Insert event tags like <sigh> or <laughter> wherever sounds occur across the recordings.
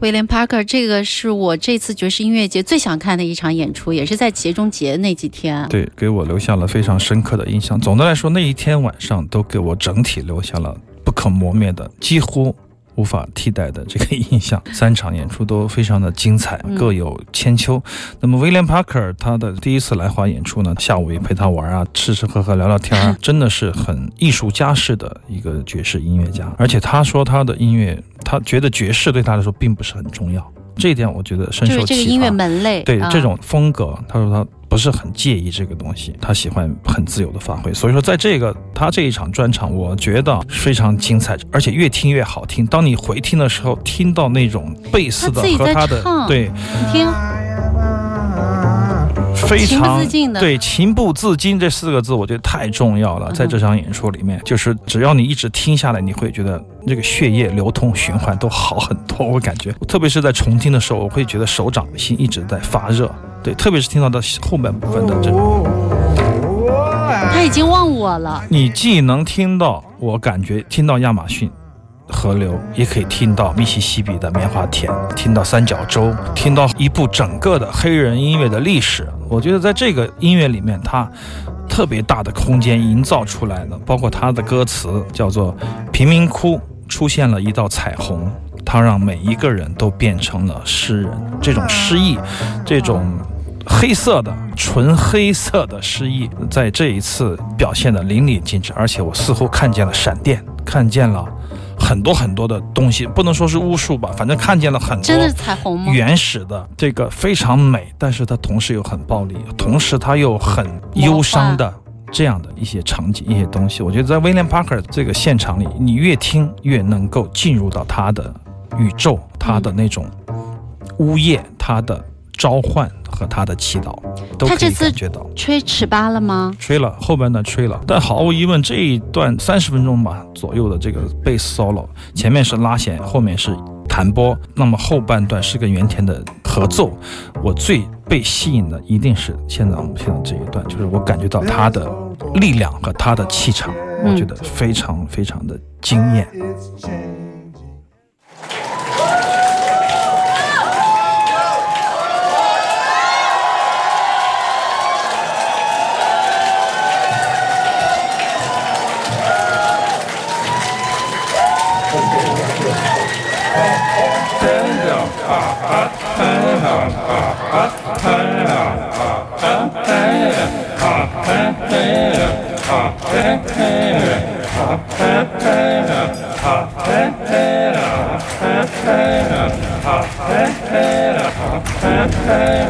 威廉·帕克这个是我这次爵士音乐节最想看的一场演出，也是在节中节那几天。对，给我留下了非常深刻的印象。总的来说，那一天晚上都给我整体留下了不可磨灭的、几乎无法替代的这个印象。<laughs> 三场演出都非常的精彩，嗯各有千秋。那么 William Parker 他的第一次来华演出呢，下午也陪他玩啊，吃吃喝喝聊聊天啊，<laughs> 真的是很艺术家式的一个爵士音乐家。而且他说他的音乐，他觉得爵士对他来说并不是很重要，这一点我觉得深就是受启发。这个音乐门类，啊对这种风格，他说他不是很介意这个东西，他喜欢很自由的发挥。所以说，在这个他这一场专场，我觉得非常精彩，而且越听越好听。当你回听的时候，听到那种贝斯的和他的唱对你听，非情不常自禁对情不自禁这四个字，我觉得太重要了。在这场演出里面，就是只要你一直听下来，你会觉得这个血液流通循环都好很多。我感觉，特别是在重听的时候，我会觉得手掌心一直在发热。对，特别是听到的后半部分的这种。他已经忘我了。你既能听到，我感觉听到亚马逊河流，也可以听到密西西比的棉花田，听到三角洲，听到一部整个的黑人音乐的历史。我觉得在这个音乐里面，它特别大的空间营造出来的，包括它的歌词叫做“贫民窟出现了一道彩虹”，它让每一个人都变成了诗人。这种诗意，这种。黑色的、纯黑色的诗意，在这一次表现的淋漓尽致，而且我似乎看见了闪电，看见了很多很多的东西，不能说是巫术吧，反正看见了很多真的是彩虹吗？原始的这个非常美，但是它同时又很暴力，同时它又很忧伤的这样的一些场景、一些东西。我觉得在威廉·帕克这个现场里，你越听越能够进入到他的宇宙，他的那种呜咽，他的召唤和他的祈祷，都可以他这次感觉到。吹尺八了吗？吹了，后半段吹了，但毫无疑问，这一段三十分钟吧左右的这个贝斯 solo，前面是拉弦，后面是弹拨，那么后半段是跟原田的合奏。我最被吸引的一定是现在我们现在这一段，就是我感觉到他的力量和他的气场，我觉得非常非常的惊艳。Hey!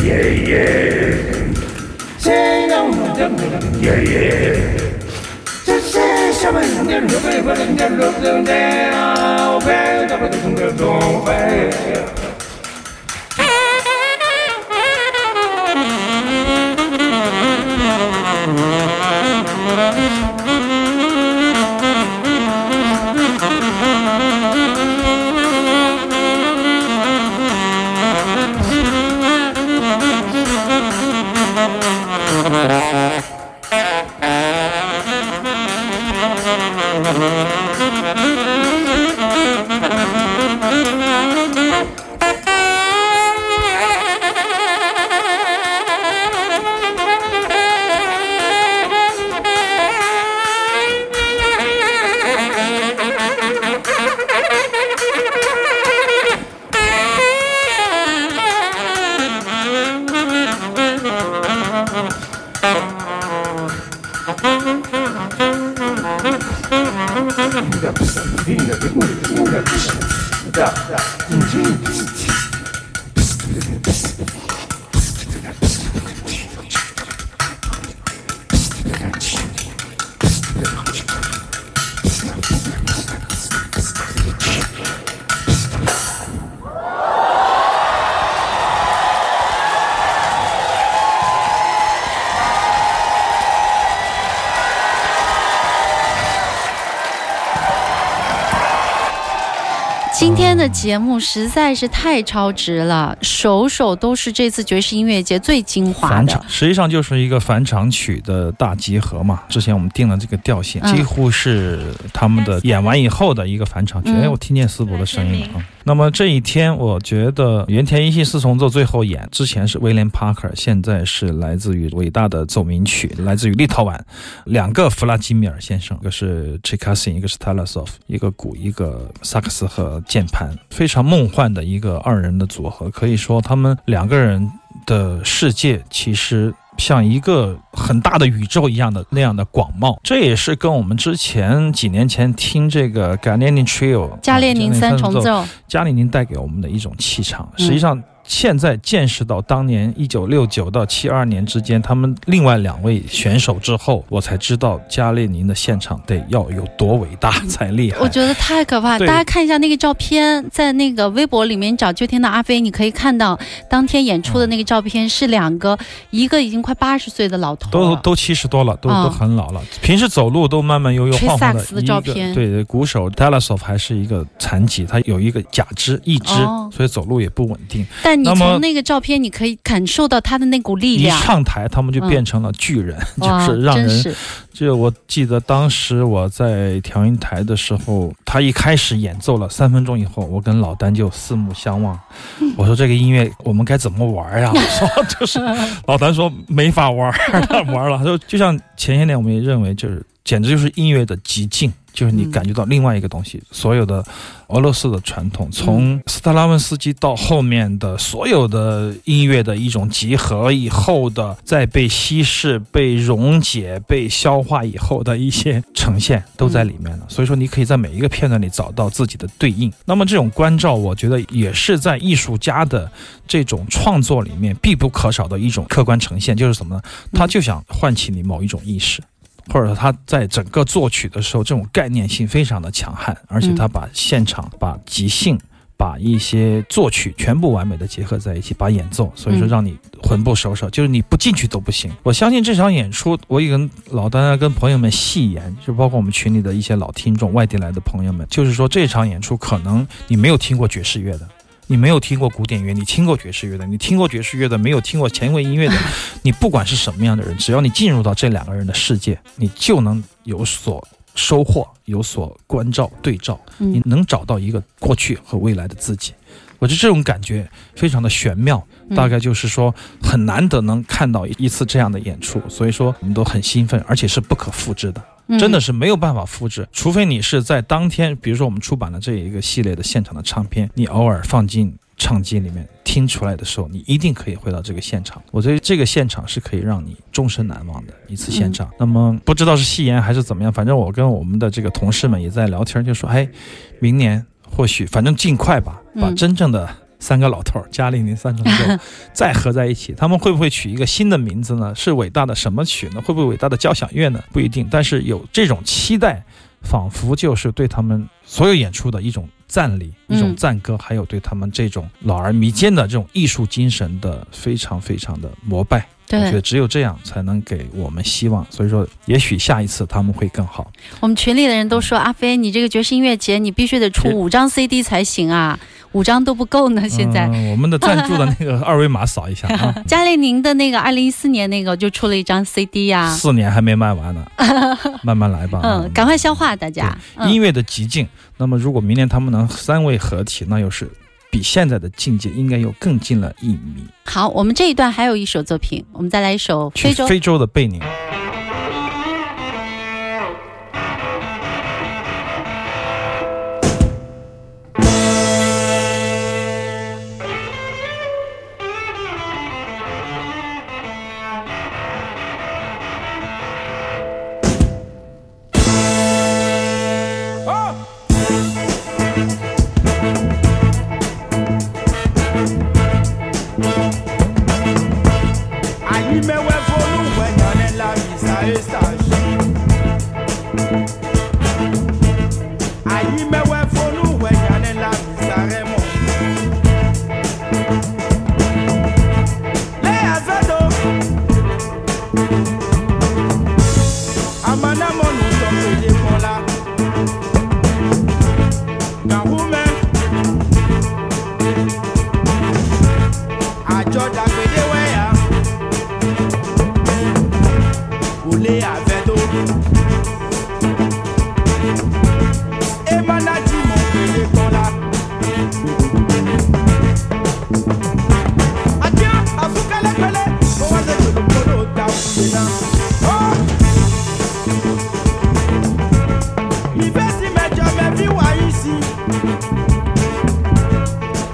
Yeah, yeah. Yeah, yeah. Yeah. Thank. 今天的节目实在是太超值了，首首都是这次爵士音乐节最精华的返场。实际上就是一个返场曲的大集合嘛。之前我们定了这个调性，嗯几乎是他们的演完以后的一个返场曲。嗯哎，我听见思博的声音了啊。那么这一天，我觉得原田一系四重奏最后演，之前是威廉帕克，现在是来自于伟大的奏鸣曲，来自于立陶宛，两个弗拉基米尔先生，一个是 c h e k a s i n 一个是 Talasov，一个鼓，一个萨克斯和键盘，非常梦幻的一个二人的组合。可以说，他们两个人的世界其实。像一个很大的宇宙一样的那样的广袤，这也是跟我们之前几年前听这个 g a l e n i Trio 加列宁三重奏，加列宁带给我们的一种气场。嗯。实际上，现在见识到当年一九六九到七二年之间，他们另外两位选手之后，我才知道加列宁的现场得要有多伟大才厉害。我觉得太可怕。大家看一下那个照片，在那个微博里面找“秋天的阿飞”，你可以看到当天演出的那个照片是两个，一个已经快八十岁的老头，都都七十多了，都、嗯都很老了。平时走路都慢慢悠悠吹晃晃的。照片一个对，鼓手 Talasov 还是一个残疾，他有一个假肢一只，哦所以走路也不稳定。但你那么从那个照片，你可以感受到他的那股力量一量。上台，他们就嗯变成了巨人，哇 <laughs> 就是让人。就我记得当时我在调音台的时候，他一开始演奏了三分钟以后，我跟老丹就四目相望。<laughs> 我说这个音乐我们该怎么玩呀？<laughs> 我说就是老丹说没法玩，他玩了。他说就像前些年我们也认为就是简直就是音乐的极境。就是你嗯感觉到另外一个东西，所有的俄罗斯的传统，从斯特拉文斯基到后面的所有的音乐的一种集合以后的，在被稀释、被溶解、被消化以后的一些呈现，都在里面了。所以说，你可以在每一个片段里找到自己的对应。那么这种关照，我觉得也是在艺术家的这种创作里面必不可少的一种客观呈现，就是什么呢？他就想唤起你某一种意识。或者说他在整个作曲的时候，这种概念性非常的强悍，而且他把现场、把即兴、把一些作曲全部完美的结合在一起，把演奏，所以说嗯让你魂不守舍，就是你不进去都不行。我相信这场演出，我也跟老丹啊、跟朋友们戏言，就包括我们群里的一些老听众、外地来的朋友们，就是说这场演出可能你没有听过爵士乐的。你没有听过古典乐，你听过爵士乐的，你听过爵士乐的，没有听过前卫音乐的，<laughs> 你不管是什么样的人，只要你进入到这两个人的世界，你就能有所收获，有所关照对照，你嗯能找到一个过去和未来的自己。我觉得这种感觉非常的玄妙，嗯大概就是说很难得能看到一次这样的演出，所以说我们都很兴奋，而且是不可复制的。嗯真的是没有办法复制，除非你是在当天，比如说我们出版了这一个系列的现场的唱片，你偶尔放进唱机里面听出来的时候，你一定可以回到这个现场。我觉得这个现场是可以让你终身难忘的一次现场。那么不知道是戏言还是怎么样，反正我跟我们的这个同事们也在聊天，就说，哎，明年或许反正尽快吧，把嗯真正的。三个老头儿，嘉玲、林三重奏，再合在一起，他们会不会取一个新的名字呢？是伟大的什么曲呢？会不会伟大的交响乐呢？不一定，但是有这种期待，仿佛就是对他们所有演出的一种赞礼、嗯一种赞歌，还有对他们这种老而弥坚的这种艺术精神的非常非常的膜拜。我觉得，只有这样才能给我们希望。所以说，也许下一次他们会更好。我们群里的人都说，阿飞，你这个爵士音乐节你必须得出五张 CD 才行啊，五张都不够呢。现在，嗯、我们的赞助的那个 <laughs> 二维码扫一下啊，<laughs> 嘉玲您的那个二零一四年那个就出了一张 CD 呀、四年还没卖完呢，<laughs> 慢慢来吧。嗯，赶快消化大家。嗯音乐的极境。那么，如果明年他们能三位合体，那又是比现在的境界应该又更近了一米。好，我们这一段还有一首作品，我们再来一首非洲。非洲的贝宁。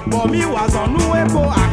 But me was on Nuevo.